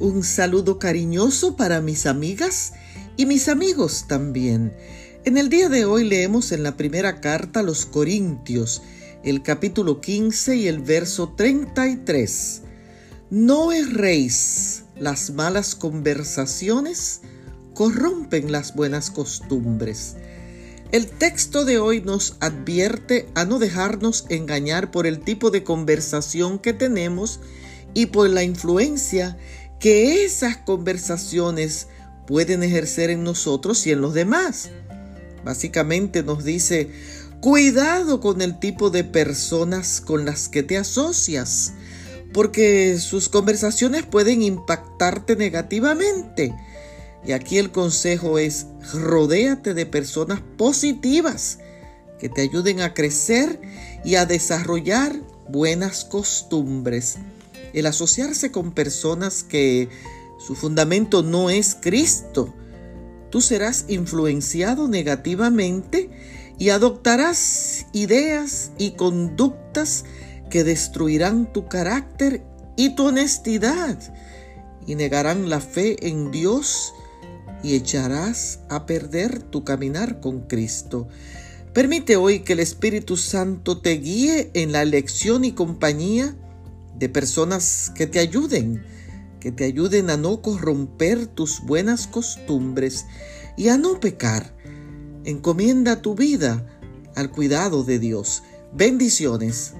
Un saludo cariñoso para mis amigas y mis amigos también. En el día de hoy leemos en la primera carta a los Corintios, el capítulo 15 y el verso 33. No erréis, las malas conversaciones corrompen las buenas costumbres. El texto de hoy nos advierte a no dejarnos engañar por el tipo de conversación que tenemos y por la influencia que esas conversaciones pueden ejercer en nosotros y en los demás. Básicamente nos dice, cuidado con el tipo de personas con las que te asocias, porque sus conversaciones pueden impactarte negativamente y aquí el consejo es, rodéate de personas positivas que te ayuden a crecer y a desarrollar buenas costumbres. El asociarse con personas que su fundamento no es Cristo, tú serás influenciado negativamente y adoptarás ideas y conductas que destruirán tu carácter y tu honestidad y negarán la fe en Dios y echarás a perder tu caminar con Cristo. Permite hoy que el Espíritu Santo te guíe en la elección y compañía de personas que te ayuden, que te ayuden a no corromper tus buenas costumbres y a no pecar. Encomienda tu vida al cuidado de Dios. Bendiciones.